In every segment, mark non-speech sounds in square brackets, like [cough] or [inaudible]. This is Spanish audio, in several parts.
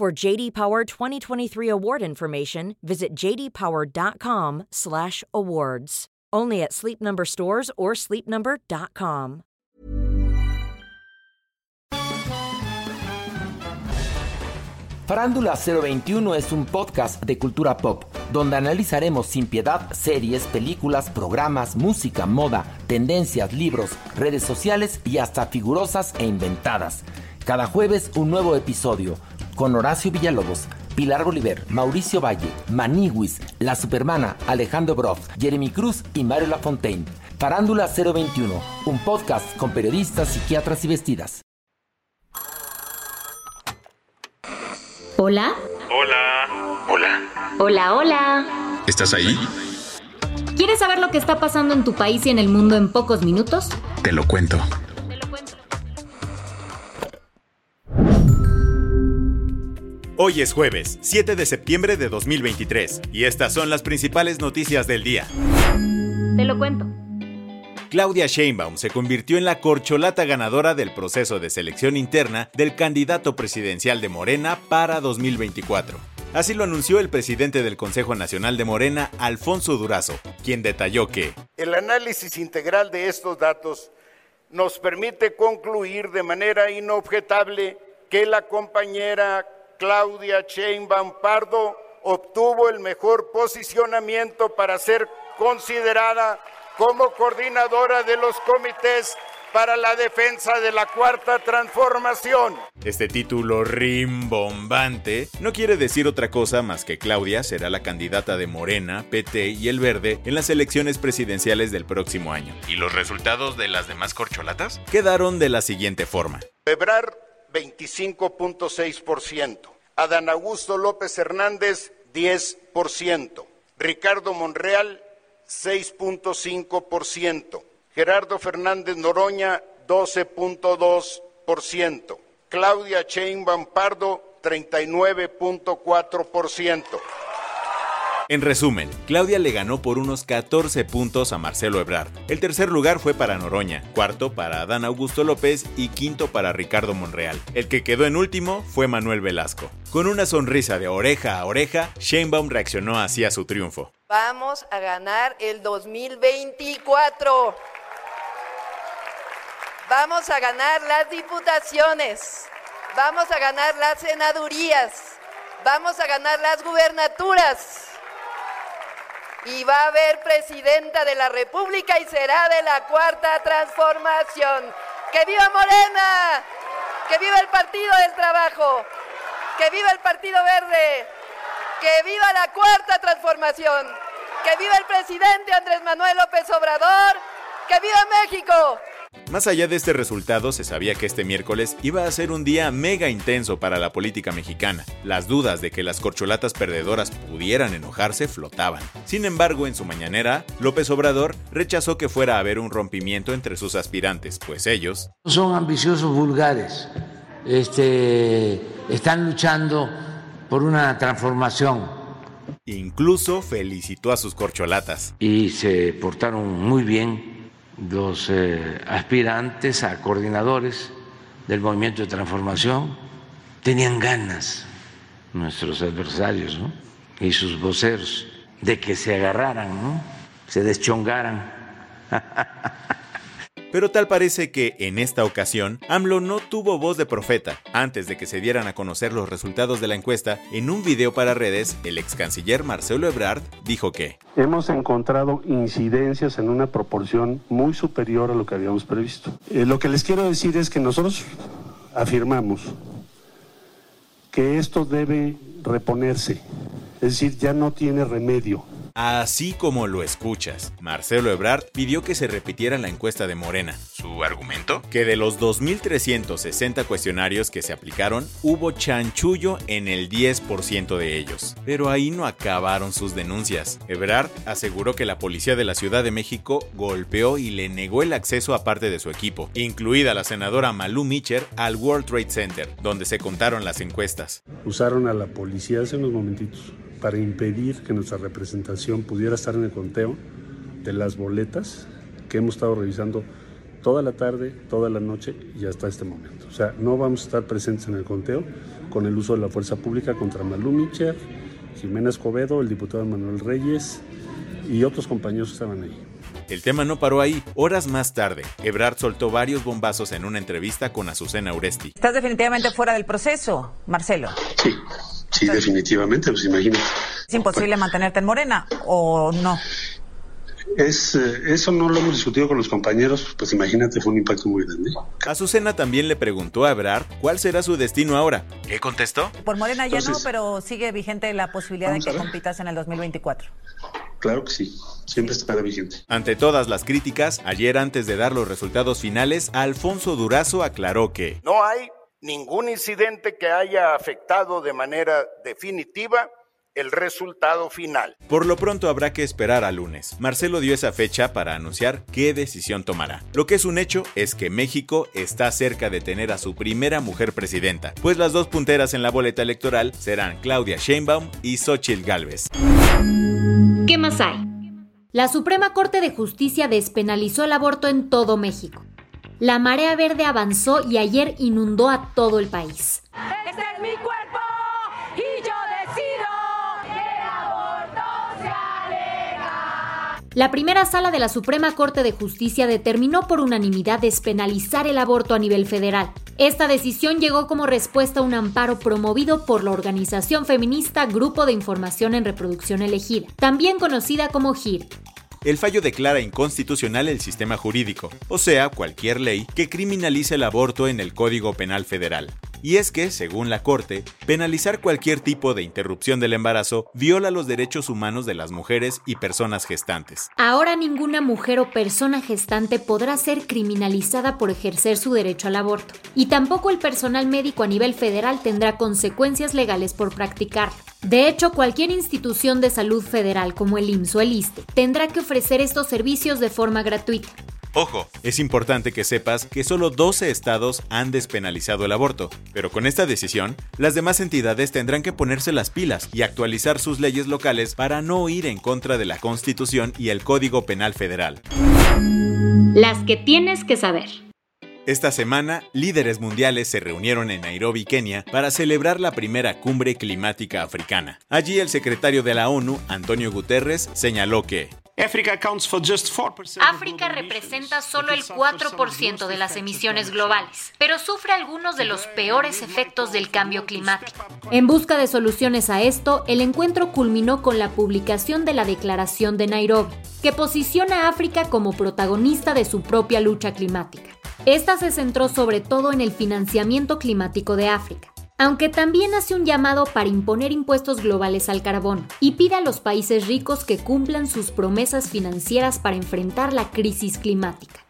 For JD Power 2023 award information, visit jdpower.com/awards. Only at Sleep Number stores or sleepnumber.com. Farándula 021 es un podcast de cultura pop, donde analizaremos sin piedad series, películas, programas, música, moda, tendencias, libros, redes sociales y hasta figurosas e inventadas. Cada jueves un nuevo episodio con Horacio Villalobos, Pilar Bolívar, Mauricio Valle, Maniwis, La Supermana, Alejandro Broff, Jeremy Cruz y Mario Lafontaine. Farándula 021, un podcast con periodistas, psiquiatras y vestidas. Hola. Hola. Hola. Hola, hola. ¿Estás ahí? ¿Quieres saber lo que está pasando en tu país y en el mundo en pocos minutos? Te lo cuento. Hoy es jueves, 7 de septiembre de 2023, y estas son las principales noticias del día. Te lo cuento. Claudia Sheinbaum se convirtió en la corcholata ganadora del proceso de selección interna del candidato presidencial de Morena para 2024. Así lo anunció el presidente del Consejo Nacional de Morena, Alfonso Durazo, quien detalló que el análisis integral de estos datos nos permite concluir de manera inobjetable que la compañera Claudia Sheinbaum Pardo obtuvo el mejor posicionamiento para ser considerada como coordinadora de los comités para la defensa de la cuarta transformación. Este título rimbombante no quiere decir otra cosa más que Claudia será la candidata de Morena, PT y El Verde en las elecciones presidenciales del próximo año. ¿Y los resultados de las demás corcholatas? Quedaron de la siguiente forma. 25.6%. Adán Augusto López Hernández, 10%. Ricardo Monreal, 6.5%. Gerardo Fernández Noroña, 12.2%. Claudia Sheinbaum Pardo, 39.4%. En resumen, Claudia le ganó por unos 14 puntos a Marcelo Ebrard. El tercer lugar fue para Noroña, cuarto para Adán Augusto López y quinto para Ricardo Monreal. El que quedó en último fue Manuel Velasco. Con una sonrisa de oreja a oreja, Sheinbaum reaccionó así a su triunfo. Vamos a ganar el 2024. Vamos a ganar las diputaciones. Vamos a ganar las senadurías. Vamos a ganar las gubernaturas y va a haber presidenta de la República y será de la cuarta transformación. ¡Que viva Morena! ¡Que viva el Partido del Trabajo! ¡Que viva el Partido Verde! ¡Que viva la cuarta transformación! ¡Que viva el presidente Andrés Manuel López Obrador! ¡Que viva México! Más allá de este resultado, se sabía que este miércoles iba a ser un día mega intenso para la política mexicana. Las dudas de que las corcholatas perdedoras pudieran enojarse flotaban. Sin embargo, en su mañanera, López Obrador rechazó que fuera a haber un rompimiento entre sus aspirantes, pues ellos son ambiciosos vulgares. Este, están luchando por una transformación. Incluso felicitó a sus corcholatas. Y se portaron muy bien los eh, aspirantes a coordinadores del movimiento de transformación tenían ganas, nuestros adversarios y sus voceros, de que se agarraran, ¿no? se deschongaran. [laughs] Pero tal parece que en esta ocasión AMLO no tuvo voz de profeta. Antes de que se dieran a conocer los resultados de la encuesta, en un video para redes, el ex canciller Marcelo Ebrard dijo que hemos encontrado incidencias en una proporción muy superior a lo que habíamos previsto. Eh, lo que les quiero decir es que nosotros afirmamos que esto debe reponerse, es decir, ya no tiene remedio. Así como lo escuchas, Marcelo Ebrard pidió que se repitiera la encuesta de Morena. ¿Su argumento? Que de los 2.360 cuestionarios que se aplicaron, hubo chanchullo en el 10% de ellos. Pero ahí no acabaron sus denuncias. Ebrard aseguró que la policía de la Ciudad de México golpeó y le negó el acceso a parte de su equipo, incluida la senadora Malú Mitcher, al World Trade Center, donde se contaron las encuestas. Usaron a la policía hace unos momentitos para impedir que nuestra representación pudiera estar en el conteo de las boletas que hemos estado revisando toda la tarde, toda la noche y hasta este momento. O sea, no vamos a estar presentes en el conteo con el uso de la fuerza pública contra Malú Micher, Jimena Escobedo, el diputado Manuel Reyes y otros compañeros que estaban ahí. El tema no paró ahí. Horas más tarde, Ebrard soltó varios bombazos en una entrevista con Azucena Uresti. Estás definitivamente fuera del proceso, Marcelo. Sí, sí, definitivamente, pues imagínate. ¿Es imposible mantenerte en Morena o no? Es, eh, eso no lo hemos discutido con los compañeros, pues imagínate, fue un impacto muy grande. Azucena también le preguntó a Ebrard cuál será su destino ahora. ¿Qué contestó? Por Morena ya no, pero sigue vigente la posibilidad de que compitas en el 2024. Claro que sí, siempre estará vigente. Ante todas las críticas, ayer antes de dar los resultados finales, Alfonso Durazo aclaró que no hay ningún incidente que haya afectado de manera definitiva el resultado final. Por lo pronto habrá que esperar a lunes. Marcelo dio esa fecha para anunciar qué decisión tomará. Lo que es un hecho es que México está cerca de tener a su primera mujer presidenta, pues las dos punteras en la boleta electoral serán Claudia Sheinbaum y Xochitl Gálvez. ¿Qué más hay? La Suprema Corte de Justicia despenalizó el aborto en todo México. La marea verde avanzó y ayer inundó a todo el país. Este es mi cuerpo y yo decido que el aborto. La primera sala de la Suprema Corte de Justicia determinó por unanimidad despenalizar el aborto a nivel federal. Esta decisión llegó como respuesta a un amparo promovido por la organización feminista Grupo de Información en Reproducción Elegida, también conocida como GIR, el fallo declara inconstitucional el sistema jurídico, o sea, cualquier ley que criminalice el aborto en el Código Penal Federal. Y es que, según la Corte, penalizar cualquier tipo de interrupción del embarazo viola los derechos humanos de las mujeres y personas gestantes. Ahora ninguna mujer o persona gestante podrá ser criminalizada por ejercer su derecho al aborto, y tampoco el personal médico a nivel federal tendrá consecuencias legales por practicarlo. De hecho, cualquier institución de salud federal como el IMSS o el ISTE tendrá que ofrecer estos servicios de forma gratuita. Ojo, es importante que sepas que solo 12 estados han despenalizado el aborto, pero con esta decisión, las demás entidades tendrán que ponerse las pilas y actualizar sus leyes locales para no ir en contra de la Constitución y el Código Penal Federal. Las que tienes que saber. Esta semana, líderes mundiales se reunieron en Nairobi, Kenia, para celebrar la primera cumbre climática africana. Allí el secretario de la ONU, Antonio Guterres, señaló que África representa solo el 4% de las emisiones globales, pero sufre algunos de los peores efectos del cambio climático. En busca de soluciones a esto, el encuentro culminó con la publicación de la Declaración de Nairobi, que posiciona a África como protagonista de su propia lucha climática. Esta se centró sobre todo en el financiamiento climático de África aunque también hace un llamado para imponer impuestos globales al carbón y pide a los países ricos que cumplan sus promesas financieras para enfrentar la crisis climática.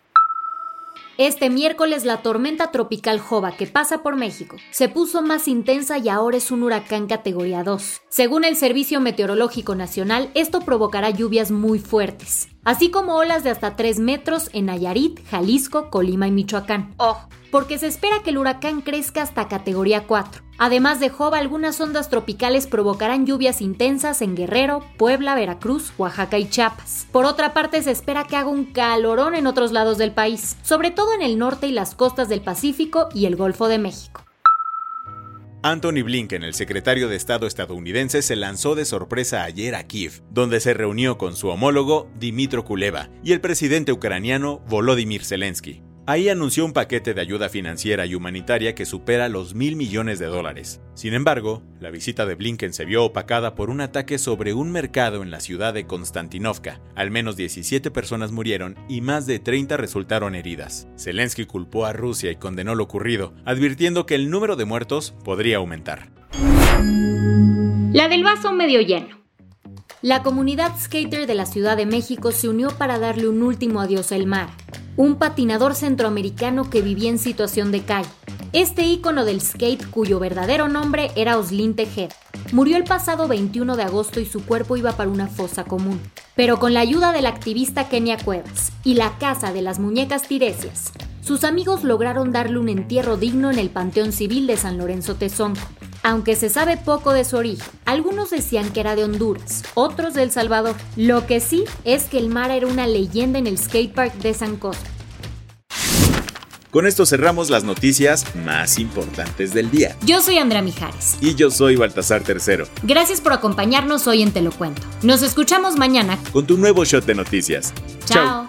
Este miércoles la tormenta tropical Jova que pasa por México se puso más intensa y ahora es un huracán categoría 2. Según el Servicio Meteorológico Nacional, esto provocará lluvias muy fuertes, así como olas de hasta 3 metros en Nayarit, Jalisco, Colima y Michoacán. Ojo, porque se espera que el huracán crezca hasta categoría 4. Además de Jova, algunas ondas tropicales provocarán lluvias intensas en Guerrero, Puebla, Veracruz, Oaxaca y Chiapas. Por otra parte, se espera que haga un calorón en otros lados del país, sobre todo en el norte y las costas del Pacífico y el Golfo de México. Anthony Blinken, el secretario de Estado estadounidense, se lanzó de sorpresa ayer a Kiev, donde se reunió con su homólogo Dimitro Kuleva y el presidente ucraniano Volodymyr Zelensky. Ahí anunció un paquete de ayuda financiera y humanitaria que supera los mil millones de dólares. Sin embargo, la visita de Blinken se vio opacada por un ataque sobre un mercado en la ciudad de Konstantinovka. Al menos 17 personas murieron y más de 30 resultaron heridas. Zelensky culpó a Rusia y condenó lo ocurrido, advirtiendo que el número de muertos podría aumentar. La del vaso medio lleno. La comunidad skater de la Ciudad de México se unió para darle un último adiós al mar un patinador centroamericano que vivía en situación de calle. Este ícono del skate, cuyo verdadero nombre era Oslin Tejeda, murió el pasado 21 de agosto y su cuerpo iba para una fosa común. Pero con la ayuda del activista Kenia Cuevas y la Casa de las Muñecas Tiresias, sus amigos lograron darle un entierro digno en el Panteón Civil de San Lorenzo Tezonco. Aunque se sabe poco de su origen, algunos decían que era de Honduras, otros de El Salvador. Lo que sí es que el mar era una leyenda en el skatepark de San Cosme. Con esto cerramos las noticias más importantes del día. Yo soy Andrea Mijares. Y yo soy Baltasar Tercero. Gracias por acompañarnos hoy en Te lo cuento. Nos escuchamos mañana con tu nuevo shot de noticias. Chao.